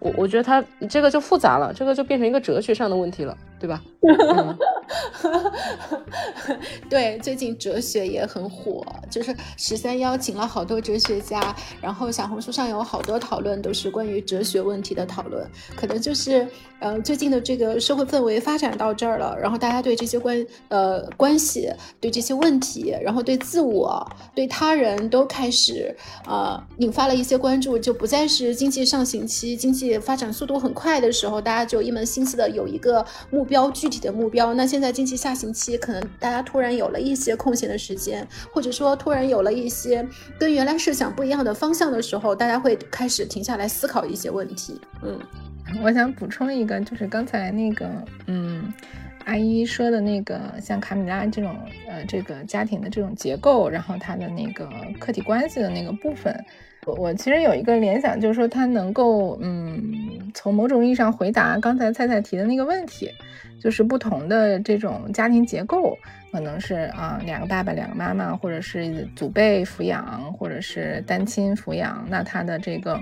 我我觉得它这个就复杂了，这个就变成一个哲学上的问题了，对吧？对，最近哲学也很火，就是十三邀请了好多哲学家，然后小红书上有好多讨论，都是关于哲学问题的讨论。可能就是，呃，最近的这个社会氛围发展到这儿了，然后大家对这些关呃关系，对这些问题，然后对自我、对他人都开始呃引发了一些关注，就不再是经济上行期、经济发展速度很快的时候，大家就一门心思的有一个目标，具体的目标。那些现在经济下行期，可能大家突然有了一些空闲的时间，或者说突然有了一些跟原来设想不一样的方向的时候，大家会开始停下来思考一些问题。嗯，我想补充一个，就是刚才那个，嗯，阿姨说的那个，像卡米拉这种，呃，这个家庭的这种结构，然后他的那个客体关系的那个部分，我我其实有一个联想，就是说他能够，嗯，从某种意义上回答刚才菜菜提的那个问题。就是不同的这种家庭结构，可能是啊两个爸爸两个妈妈，或者是祖辈抚养，或者是单亲抚养。那他的这个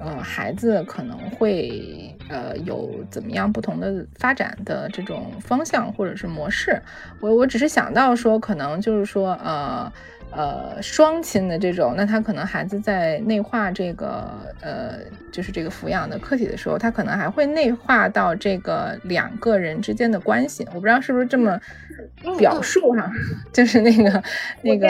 呃孩子可能会呃有怎么样不同的发展的这种方向或者是模式。我我只是想到说，可能就是说呃。呃，双亲的这种，那他可能孩子在内化这个呃，就是这个抚养的客体的时候，他可能还会内化到这个两个人之间的关系。我不知道是不是这么表述哈，就是那个那个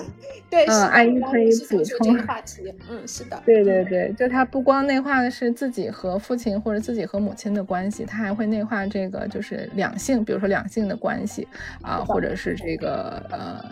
对，嗯，阿姨可以补充话题，嗯，是的，对对对，就他不光内化的是自己和父亲或者自己和母亲的关系，他还会内化这个就是两性，比如说两性的关系啊，或者是这个呃，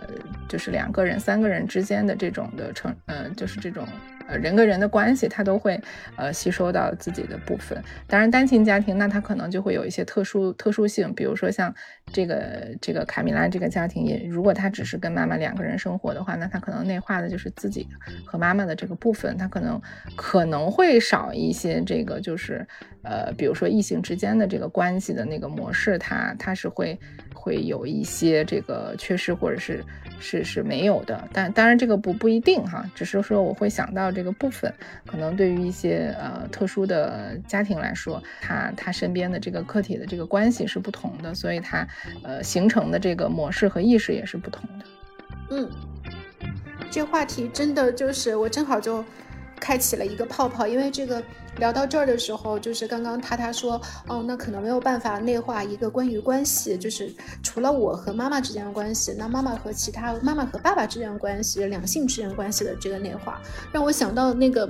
就是两个。人三个人之间的这种的成，呃，就是这种呃人跟人的关系，他都会呃吸收到自己的部分。当然，单亲家庭那他可能就会有一些特殊特殊性，比如说像这个这个卡米拉这个家庭，也如果他只是跟妈妈两个人生活的话，那他可能内化的就是自己和妈妈的这个部分，他可能可能会少一些这个就是呃，比如说异性之间的这个关系的那个模式，他他是会会有一些这个缺失或者是。是是没有的，但当然这个不不一定哈，只是说我会想到这个部分，可能对于一些呃特殊的家庭来说，他他身边的这个客体的这个关系是不同的，所以他呃形成的这个模式和意识也是不同的。嗯，这话题真的就是我正好就开启了一个泡泡，因为这个。聊到这儿的时候，就是刚刚他他说，哦，那可能没有办法内化一个关于关系，就是除了我和妈妈之间的关系，那妈妈和其他妈妈和爸爸之间的关系，两性之间关系的这个内化，让我想到那个。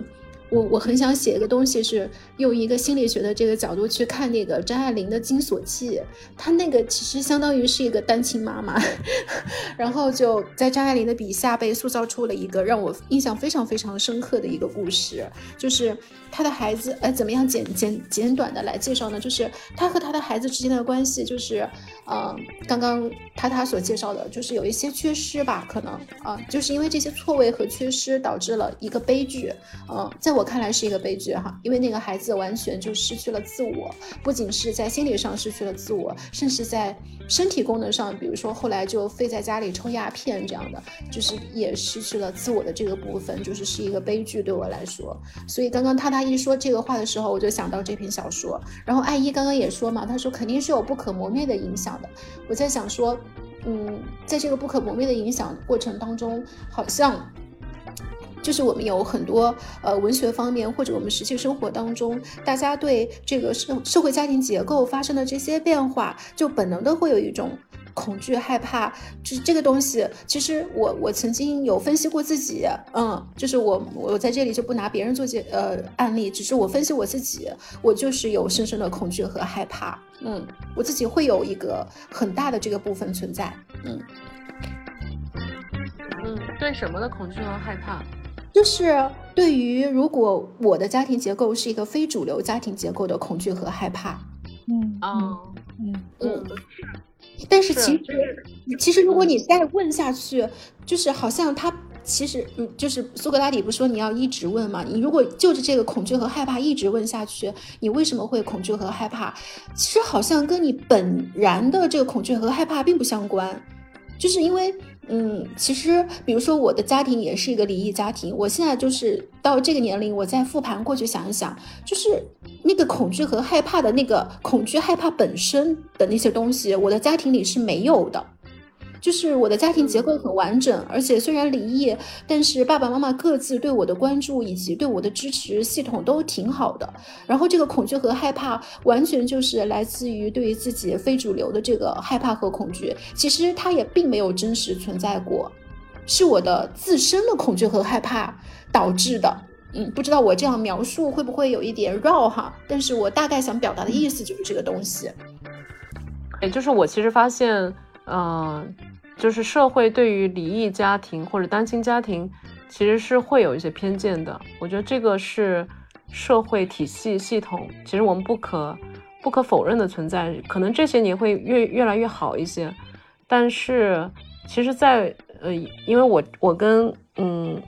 我我很想写一个东西，是用一个心理学的这个角度去看那个张爱玲的《金锁记》，她那个其实相当于是一个单亲妈妈，然后就在张爱玲的笔下被塑造出了一个让我印象非常非常深刻的一个故事，就是她的孩子，哎，怎么样简简简短的来介绍呢？就是她和她的孩子之间的关系，就是嗯，刚刚他他所介绍的，就是有一些缺失吧，可能啊，就是因为这些错位和缺失导致了一个悲剧，嗯，在我看来是一个悲剧哈，因为那个孩子完全就失去了自我，不仅是在心理上失去了自我，甚至在身体功能上，比如说后来就废在家里抽鸦片这样的，就是也失去了自我的这个部分，就是是一个悲剧对我来说。所以刚刚他他一说这个话的时候，我就想到这篇小说。然后艾依刚刚也说嘛，他说肯定是有不可磨灭的影响。我在想说，嗯，在这个不可磨灭的影响过程当中，好像就是我们有很多呃文学方面或者我们实际生活当中，大家对这个社社会家庭结构发生的这些变化，就本能的会有一种。恐惧、害怕，就是这个东西。其实我我曾经有分析过自己，嗯，就是我我在这里就不拿别人做解呃案例，只是我分析我自己，我就是有深深的恐惧和害怕，嗯，我自己会有一个很大的这个部分存在，嗯嗯，对什么的恐惧和害怕？就是对于如果我的家庭结构是一个非主流家庭结构的恐惧和害怕，嗯啊嗯嗯。但是其实，其实如果你再问下去，就是好像他其实，嗯，就是苏格拉底不说你要一直问嘛？你如果就着这个恐惧和害怕一直问下去，你为什么会恐惧和害怕？其实好像跟你本然的这个恐惧和害怕并不相关，就是因为。嗯，其实比如说我的家庭也是一个离异家庭，我现在就是到这个年龄，我再复盘过去想一想，就是那个恐惧和害怕的那个恐惧害怕本身的那些东西，我的家庭里是没有的。就是我的家庭结构很完整，而且虽然离异，但是爸爸妈妈各自对我的关注以及对我的支持系统都挺好的。然后这个恐惧和害怕，完全就是来自于对于自己非主流的这个害怕和恐惧。其实它也并没有真实存在过，是我的自身的恐惧和害怕导致的。嗯，不知道我这样描述会不会有一点绕哈？但是我大概想表达的意思就是这个东西。哎，就是我其实发现，嗯。就是社会对于离异家庭或者单亲家庭，其实是会有一些偏见的。我觉得这个是社会体系系统，其实我们不可不可否认的存在。可能这些年会越越来越好一些，但是其实，在呃，因为我我跟嗯，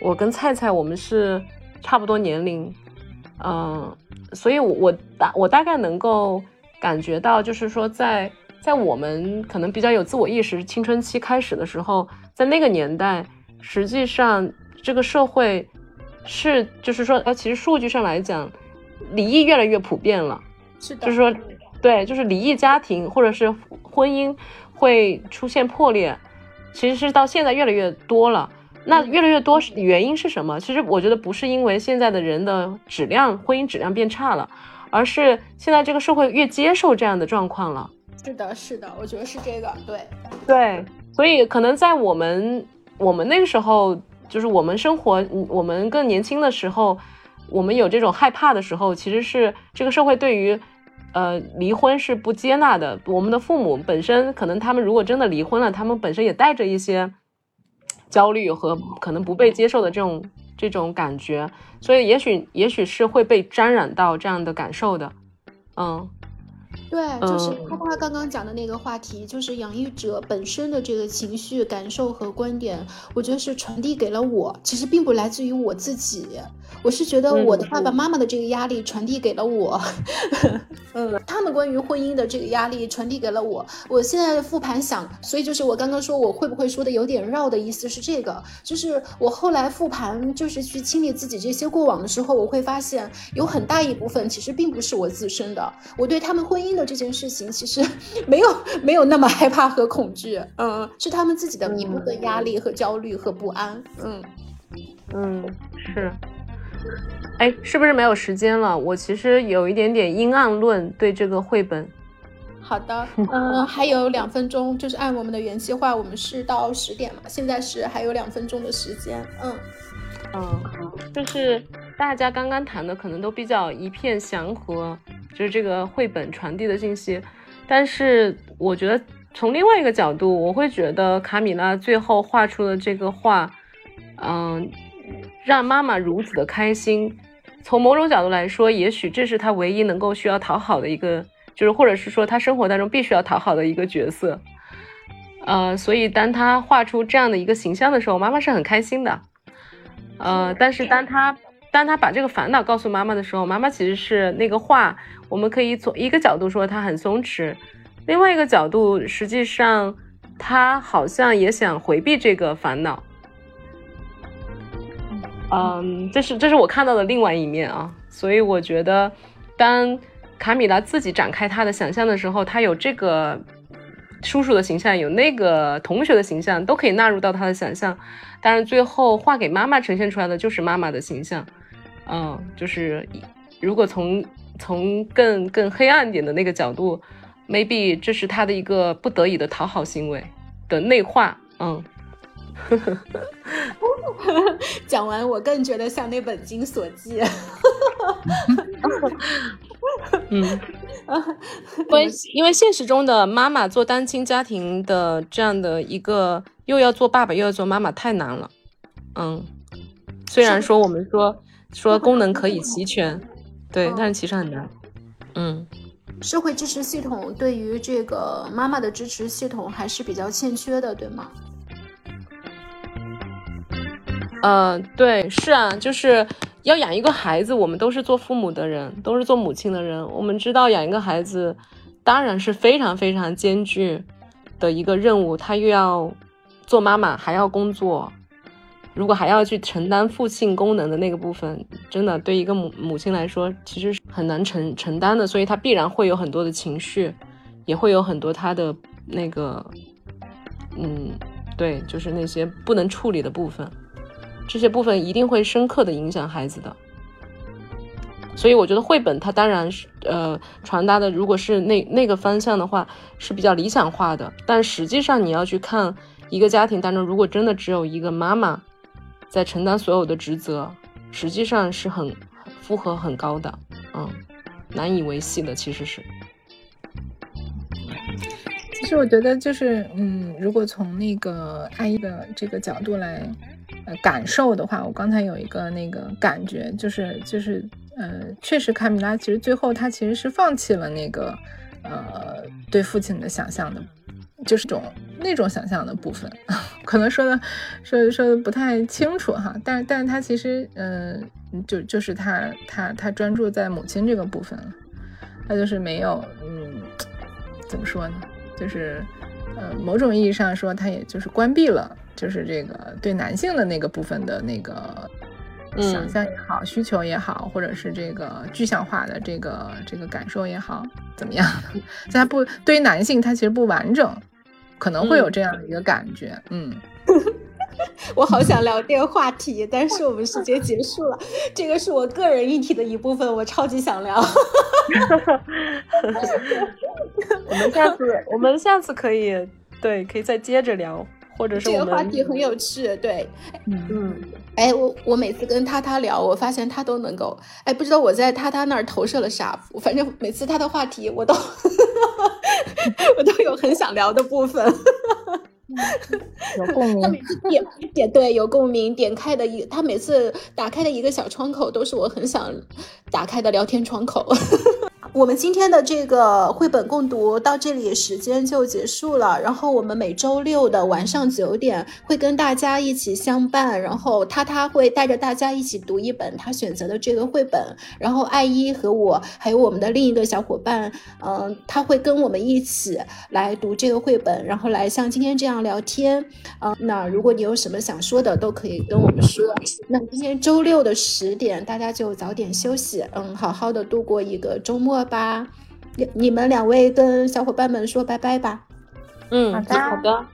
我跟菜菜我们是差不多年龄，嗯，所以我我大我大概能够感觉到，就是说在。在我们可能比较有自我意识、青春期开始的时候，在那个年代，实际上这个社会是，就是说，呃，其实数据上来讲，离异越来越普遍了。是的。就是说，对，就是离异家庭或者是婚姻会出现破裂，其实是到现在越来越多了。那越来越多原因是什么？其实我觉得不是因为现在的人的质量、婚姻质量变差了，而是现在这个社会越接受这样的状况了。是的，是的，我觉得是这个，对，对，所以可能在我们我们那个时候，就是我们生活，我们更年轻的时候，我们有这种害怕的时候，其实是这个社会对于，呃，离婚是不接纳的。我们的父母本身可能他们如果真的离婚了，他们本身也带着一些焦虑和可能不被接受的这种这种感觉，所以也许也许是会被沾染到这样的感受的，嗯。对，就是他他刚刚讲的那个话题，就是养育者本身的这个情绪感受和观点，我觉得是传递给了我，其实并不来自于我自己。我是觉得我的爸爸妈妈的这个压力传递给了我，嗯，他们关于婚姻的这个压力传递给了我。我现在复盘想，所以就是我刚刚说我会不会说的有点绕的意思是这个，就是我后来复盘，就是去清理自己这些过往的时候，我会发现有很大一部分其实并不是我自身的，我对他们婚姻的这件事情其实 没有没有那么害怕和恐惧，嗯，是他们自己的一部分压力和焦虑和不安，嗯嗯是。哎，是不是没有时间了？我其实有一点点阴暗论对这个绘本。好的，嗯，还有两分钟，就是按我们的原计划，我们是到十点嘛，现在是还有两分钟的时间。嗯嗯，就是大家刚刚谈的可能都比较一片祥和，就是这个绘本传递的信息。但是我觉得从另外一个角度，我会觉得卡米拉最后画出的这个画，嗯。让妈妈如此的开心，从某种角度来说，也许这是他唯一能够需要讨好的一个就是或者是说他生活当中必须要讨好的一个角色。呃，所以当他画出这样的一个形象的时候，妈妈是很开心的。呃，但是当他当他把这个烦恼告诉妈妈的时候，妈妈其实是那个话，我们可以从一个角度说他很松弛，另外一个角度实际上他好像也想回避这个烦恼。嗯，这是这是我看到的另外一面啊，所以我觉得当卡米拉自己展开他的想象的时候，他有这个。叔叔的形象有那个同学的形象，都可以纳入到他的想象。但是，最后画给妈妈呈现出来的就是妈妈的形象。嗯，就是如果从从更更黑暗点的那个角度，maybe 这是他的一个不得已的讨好行为的内化。嗯，讲完我更觉得像那本《金锁记》。嗯，因为因为现实中的妈妈做单亲家庭的这样的一个，又要做爸爸又要做妈妈太难了。嗯，虽然说我们说说功能可以齐全，对，但是其实很难。嗯，社会支持系统对于这个妈妈的支持系统还是比较欠缺的，对吗？嗯，对，是啊，就是。要养一个孩子，我们都是做父母的人，都是做母亲的人。我们知道养一个孩子，当然是非常非常艰巨的一个任务。他又要做妈妈，还要工作，如果还要去承担父性功能的那个部分，真的对一个母母亲来说，其实是很难承承担的。所以，她必然会有很多的情绪，也会有很多他的那个，嗯，对，就是那些不能处理的部分。这些部分一定会深刻的影响孩子的，所以我觉得绘本它当然是呃传达的，如果是那那个方向的话是比较理想化的，但实际上你要去看一个家庭当中，如果真的只有一个妈妈在承担所有的职责，实际上是很负荷很高的，嗯，难以维系的其实是。其实我觉得就是嗯，如果从那个阿姨的这个角度来。呃，感受的话，我刚才有一个那个感觉，就是就是，呃，确实卡米拉其实最后他其实是放弃了那个，呃，对父亲的想象的，就是种那种想象的部分，可能说的说说的不太清楚哈，但但是他其实，嗯，就就是他他他专注在母亲这个部分了，他就是没有，嗯，怎么说呢，就是，呃，某种意义上说，他也就是关闭了。就是这个对男性的那个部分的那个想象也好，需求也好，或者是这个具象化的这个这个感受也好，怎么样？他不对于男性，他其实不完整，可能会有这样的一个感觉。嗯，我好想聊这个话题，但是我们时间结束了。这个是我个人议题的一部分，我超级想聊。我们下次，我们下次可以对，可以再接着聊。或者是这个话题很有趣，对，嗯，哎，我我每次跟他他聊，我发现他都能够，哎，不知道我在他他那儿投射了啥，反正每次他的话题我都 我都有很想聊的部分，有共鸣，点点对有共鸣，点开的一他每次打开的一个小窗口都是我很想打开的聊天窗口。我们今天的这个绘本共读到这里，时间就结束了。然后我们每周六的晚上九点会跟大家一起相伴，然后他他会带着大家一起读一本他选择的这个绘本。然后爱一和我还有我们的另一个小伙伴，嗯，他会跟我们一起来读这个绘本，然后来像今天这样聊天。嗯，那如果你有什么想说的，都可以跟我们说。那今天周六的十点，大家就早点休息，嗯，好好的度过一个周末。吧，你们两位跟小伙伴们说拜拜吧。嗯，好的，好的。